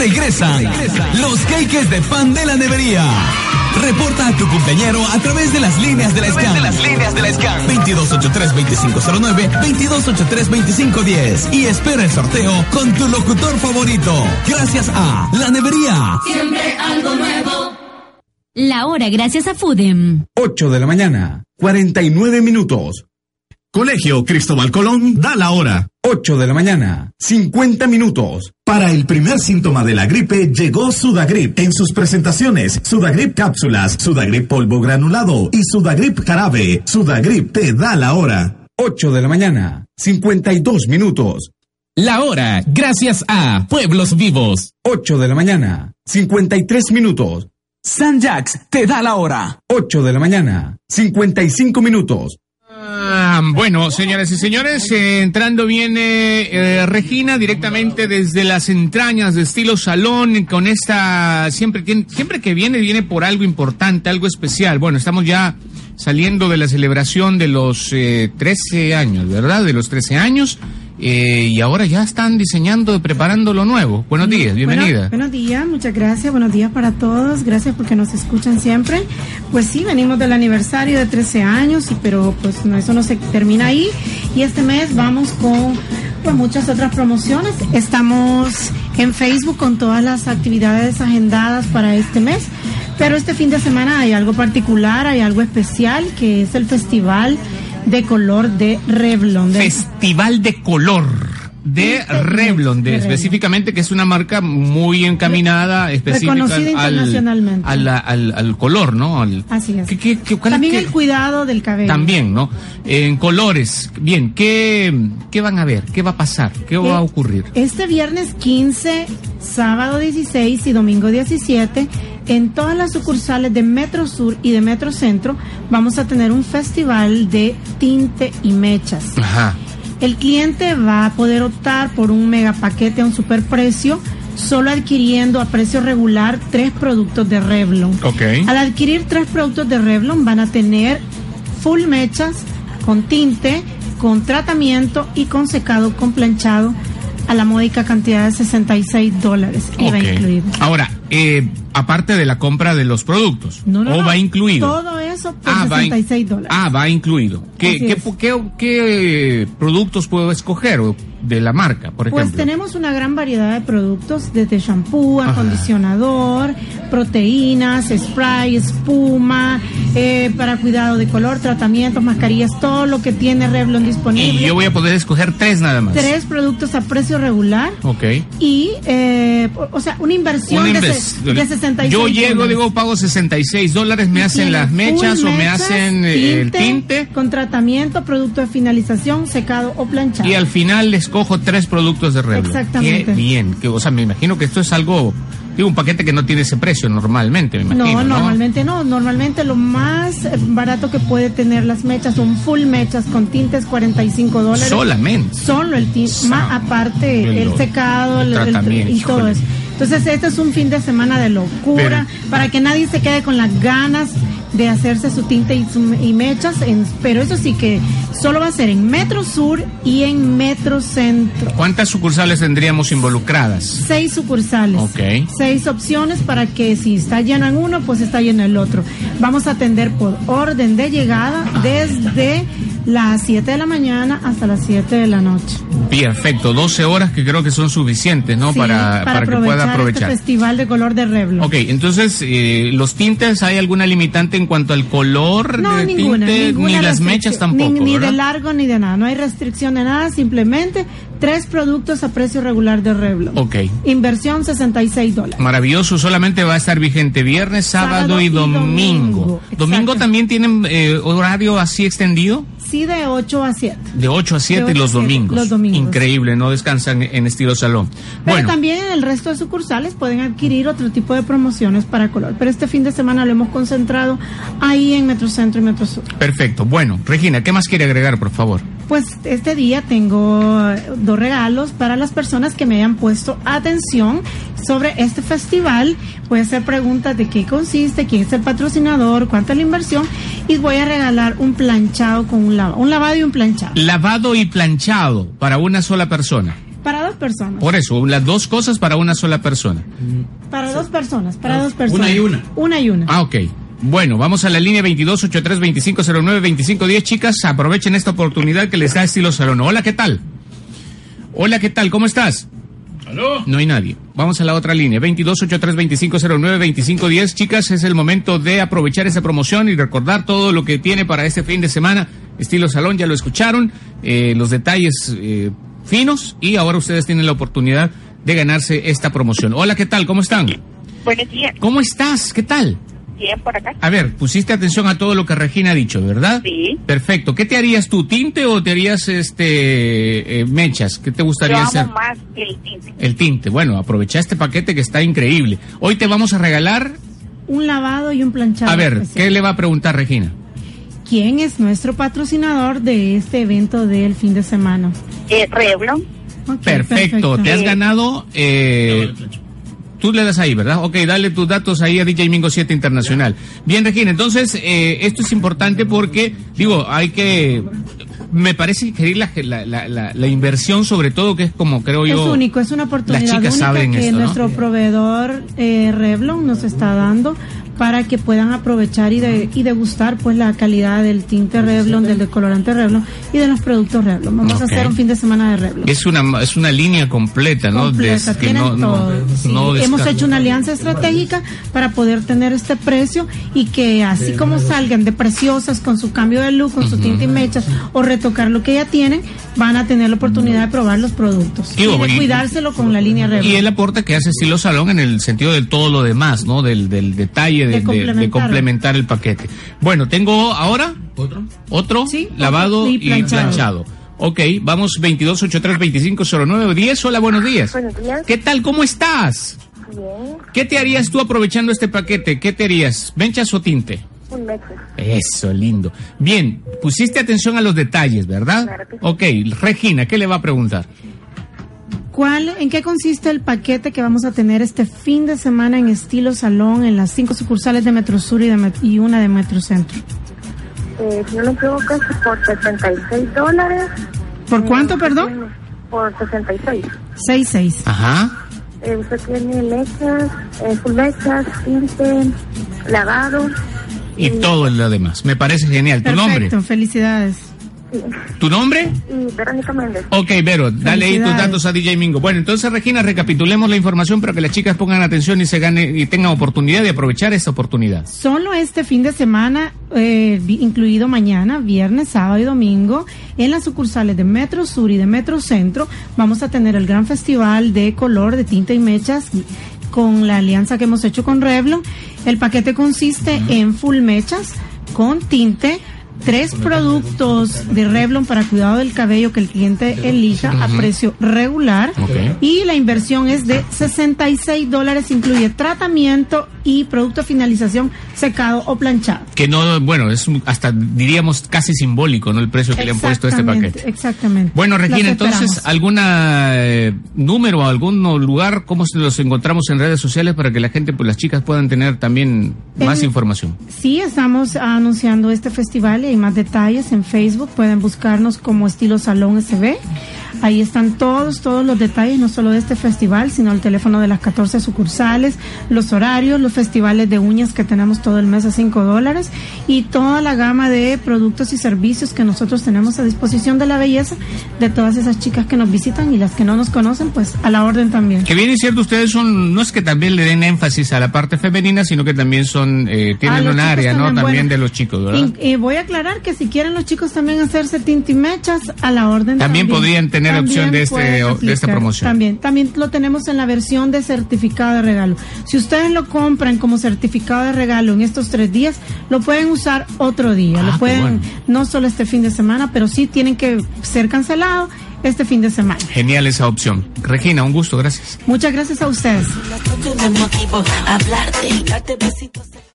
Regresan los cakes de pan de la nevería. Reporta a tu cumpleañero a través de las líneas de la SCAN. de las líneas de la SCAN. 2283-2509, 2283-2510. Y espera el sorteo con tu locutor favorito. Gracias a La Nevería. Siempre algo nuevo. La hora gracias a Fudem. 8 de la mañana, 49 minutos. Colegio Cristóbal Colón da la hora. 8 de la mañana, 50 minutos. Para el primer síntoma de la gripe llegó Sudagrip en sus presentaciones Sudagrip cápsulas, Sudagrip polvo granulado y Sudagrip jarabe. Sudagrip te da la hora. 8 de la mañana, 52 minutos. La hora, gracias a Pueblos Vivos. 8 de la mañana, 53 minutos. San Jax te da la hora. 8 de la mañana, 55 minutos. Ah, bueno, señoras y señores, eh, entrando viene eh, Regina directamente desde las entrañas de estilo salón con esta siempre siempre que viene viene por algo importante, algo especial. Bueno, estamos ya saliendo de la celebración de los eh, 13 años, ¿verdad? De los 13 años eh, y ahora ya están diseñando, preparando lo nuevo. Buenos días, bienvenida. Bueno, buenos días, muchas gracias. Buenos días para todos. Gracias porque nos escuchan siempre. Pues sí, venimos del aniversario de 13 años, y, pero pues no, eso no se termina ahí. Y este mes vamos con pues, muchas otras promociones. Estamos en Facebook con todas las actividades agendadas para este mes. Pero este fin de semana hay algo particular, hay algo especial, que es el Festival de Color de Revlon. de- Festival de color de Revlon, de, de Revlon. específicamente que es una marca muy encaminada, específica Reconocida al, internacionalmente. al, al- al color, ¿no? Al- Así es. ¿qué- qué- qué- cuál es También el cuidado del cabello. También, ¿no? En colores. Bien, ¿qué, ¿qué van a ver? ¿Qué va a pasar? ¿Qué va a Eh, ocurrir? Este viernes 15, sábado 16 y domingo 17, en todas las sucursales de Metro Sur y de Metro Centro, vamos a tener un festival de tinte y mechas. Ajá. El cliente va a poder optar por un mega paquete a un superprecio, solo adquiriendo a precio regular tres productos de Revlon. Ok. Al adquirir tres productos de Revlon van a tener full mechas con tinte, con tratamiento y con secado con planchado a la módica cantidad de 66 dólares. IVA Ok. incluido. Ahora, eh, aparte de la compra de los productos, No, no, ¿o va incluido? Todo eso por Ah, va in- 66 dólares. Ah, va incluido. ¿Qué, qué productos puedo escoger de la marca, por Pues tenemos una gran variedad de productos, desde shampoo, Ajá. acondicionador, proteínas, spray, espuma, eh, para cuidado de color, tratamientos, mascarillas, todo lo que tiene Revlon disponible. Y yo voy a poder escoger tres nada más. Tres productos a precio regular Ok. y, eh, o sea, una inversión Una de, de 66 Yo llego, digo, pago 66 dólares, me hacen las mechas o me hacen eh, el tinte Con tratamiento, producto de finalización, secado o planchado. y al final les cojo tres productos de Revlon. Exactamente. Qué bien. Que, o sea, me imagino que esto es algo, digo, un paquete que no tiene ese precio normalmente, me imagino. no, normalmente no. Normalmente lo más eh, barato que puede tener las mechas son full mechas con tintes 45 dólares. Solamente. Solo el tinte, más aparte el secado el el- y todo eso. Entonces este es un fin de semana de locura para que nadie se quede con las ganas de hacerse su tinte y, su- y mechas. en- pero eso sí que solo va a ser en Metro Sur y en Metro Centro. ¿Cuántas sucursales tendríamos involucradas? Seis sucursales. Ok. Seis opciones para que si está lleno en uno, pues está lleno en el otro. Vamos a atender por orden de llegada desde las 7 de la mañana hasta las 7 de la noche. Perfecto, 12 horas que creo que son suficientes, ¿no? Sí, para, para que pueda aprovechar. Este festival de color de Revlon. Ok, entonces, eh, ¿los tintes hay alguna limitante en cuanto al color No, de ninguna, tinte? ninguna ni las mechas tampoco, Ni, ni de largo ni de nada. No hay restricción de nada, simplemente tres productos a precio regular de Revlon. Ok. Inversión 66 dólares. Maravilloso, solamente va a estar vigente viernes, sábado, Sábado y domingo. domingo, ¿Domingo también tienen eh, horario así extendido? Sí, de 8 a 7. De 8 a 7 De ocho los a siete, domingos. los domingos. Increíble, no descansan en estilo salón. Pero bueno, también en el resto de sucursales pueden adquirir otro tipo de promociones para color. Pero este fin de semana lo hemos concentrado ahí en Metrocentro y Metrosur. perfecto. Bueno, Regina, ¿qué más quiere agregar, por favor? Pues este día tengo eh, dos regalos para las personas que me hayan puesto atención sobre este festival. A hacer preguntas de qué consiste, quién es el patrocinador, cuánto es la inversión y voy a regalar un planchado con un lavado, un lavado y un planchado. Lavado y planchado para una sola persona. Para dos personas. Por eso, las dos cosas para una sola persona. Para dos personas, para dos personas. Una y una. Una y una. Ah, ok. Bueno, vamos a la línea 2283-2509-2510. Chicas, aprovechen esta oportunidad que les da Estilo Salón. Hola, ¿qué tal? Hola, ¿qué tal? ¿Cómo estás? ¿Aló? No hay nadie. Vamos a la otra línea. 2283-2509-2510. Chicas, es el momento de aprovechar esa promoción y recordar todo lo que tiene para este fin de semana. Estilo Salón, ya lo escucharon. eh, los detalles eh, finos. Y ahora ustedes tienen la oportunidad de ganarse esta promoción. Hola, ¿qué tal? ¿Cómo están? Buenos días. ¿Cómo estás? ¿Qué tal? Bien, por acá. A ver, pusiste atención a todo lo que Regina ha dicho, ¿verdad? Sí. Perfecto. ¿Qué te harías tú, tinte o te harías este eh, mechas? ¿Qué te Yo gustaría amo hacer? más el tinte. El tinte. Bueno, aprovecha este paquete que está increíble. Hoy te vamos a regalar. Un lavado y un planchado. A ver, especial. ¿qué le va a preguntar Regina? ¿Quién es nuestro patrocinador de este evento del fin de semana? Eh, Perfecto. Te has ganado. eh, Tú le das ahí, ¿verdad? Ok, dale tus datos ahí a DJ Mingo 7 Internacional. Bien, Regina, entonces, eh, esto es importante porque, digo, hay que... Me parece que la, la, la, la- inversión, sobre todo, que es como creo Es yo... único, es una oportunidad Las chicas única saben que esto, ¿no? nuestro proveedor eh, Revlon nos está dando para que puedan aprovechar y, de, y degustar pues la calidad del tinte Revlon, del decolorante Revlon y de los productos Revlon. Vamos a hacer un fin de semana de Revlon. Es una, es una línea completa, ¿no? completa, Des- que tienen no, no- todo. Sí, no Hemos hecho una alianza estratégica para poder tener este precio y que así como salgan de preciosas con su cambio de look, con su tinte y mechas o retocar lo que ya tienen, van a tener la oportunidad de probar los productos y de cuidárselo con la línea Revlon. Y él aporta que hace estilo salón en el sentido de todo lo demás, ¿no? Del, del detalle de, De de- de complementar. el paquete. Bueno, tengo ahora otro, otro Sí, lavado otro y y planchado. planchado. Ok, vamos 2283-2509. 10, hola, buenos días. Buenos días. ¿Qué tal? ¿Cómo estás? Bien. ¿Qué te harías tú aprovechando este paquete? ¿Qué te harías? ¿Venchas o tinte? Eso, lindo. Bien, pusiste atención a los detalles, ¿verdad? Claro que sí. Ok, Regina, ¿qué le va a preguntar? ¿Cuál, ¿En qué consiste el paquete que vamos a tener este fin de semana en estilo salón en las cinco sucursales de Metro Sur y, de Met- y una de Metro Centro? Eh, si no me equivoco, es por 66 dólares. ¿Por cuánto, Eh, perdón? Por 66. 6-6. Ajá. Eh, usted tiene mechas, eh, full mechas, tinte, lavado. Y todo lo demás. Me parece genial. ¿Tu nombre? Perfecto, felicidades. ¿Tu nombre? Verónica Méndez. Ok, Vero, dale ahí tus datos a DJ Mingo. Bueno, entonces, Regina, recapitulemos la información para que las chicas pongan atención y se gane y tengan oportunidad de aprovechar esta oportunidad. Solo este fin de semana, eh, incluido mañana, viernes, sábado y domingo, en las sucursales de Metro Sur y de Metro Centro, vamos a tener el gran festival de color, de tinta y mechas con la alianza que hemos hecho con Revlon. El paquete consiste en full mechas con tinte, tres productos de Revlon para cuidado del cabello que el cliente elija a precio regular y la inversión es de 66 dólares, incluye tratamiento y producto de finalización secado o planchado. Que no, bueno, es hasta diríamos casi simbólico, ¿no? El precio que le han puesto a este paquete. Exactamente. Bueno, Regina, entonces. ¿alguna eh, número, algún lugar, cómo se los encontramos en redes sociales para que la gente, pues las chicas puedan tener también más información? Sí, estamos anunciando este festival y más detalles en Facebook. Pueden buscarnos como estilo Salón SB. Ahí están todos, todos los detalles, no solo de este festival, sino el teléfono de las 14 sucursales, los horarios, los festivales de uñas que tenemos todo el mes a 5 dólares y toda la gama de productos y servicios que nosotros tenemos a disposición de la belleza de todas esas chicas que nos visitan y las que no nos conocen, pues a la orden también. Que bien es cierto, ustedes son, no es que también le den énfasis a la parte femenina, sino que también son, eh, Ah, tienen los un área, ¿no? También bueno. de los chicos, ¿verdad? Y, y voy a aclarar que si quieren los chicos también hacerse tintimechas a la orden. También podrían tener opción de este- pueden de esta aplicar. promoción. También, también lo tenemos en la versión de certificado de regalo. Si ustedes lo compran como certificado de regalo en estos tres días, lo pueden usar otro día. Ah, lo qué pueden, bueno. no solo este fin de semana, pero sí tienen que ser cancelados este fin de semana. Genial esa opción. Regina, un gusto, gracias. Muchas gracias a ustedes.